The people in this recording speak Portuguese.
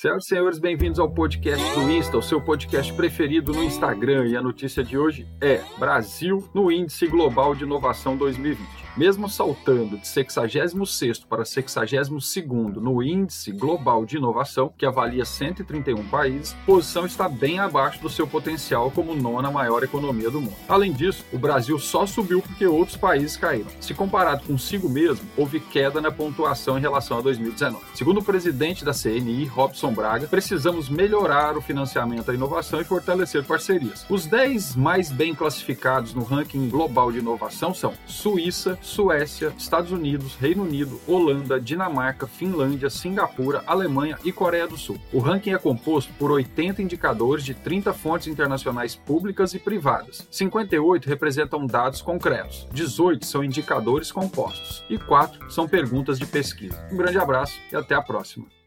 Senhoras e senhores, bem-vindos ao podcast do Insta, o seu podcast preferido no Instagram. E a notícia de hoje é: Brasil no Índice Global de Inovação 2020. Mesmo saltando de 66 para 62 no Índice Global de Inovação, que avalia 131 países, a posição está bem abaixo do seu potencial como nona maior economia do mundo. Além disso, o Brasil só subiu porque outros países caíram. Se comparado consigo mesmo, houve queda na pontuação em relação a 2019. Segundo o presidente da CNI, Robson Braga, precisamos melhorar o financiamento à inovação e fortalecer parcerias. Os 10 mais bem classificados no ranking global de inovação são Suíça, Suécia, Estados Unidos, Reino Unido, Holanda, Dinamarca, Finlândia, Singapura, Alemanha e Coreia do Sul. O ranking é composto por 80 indicadores de 30 fontes internacionais públicas e privadas. 58 representam dados concretos, 18 são indicadores compostos e 4 são perguntas de pesquisa. Um grande abraço e até a próxima.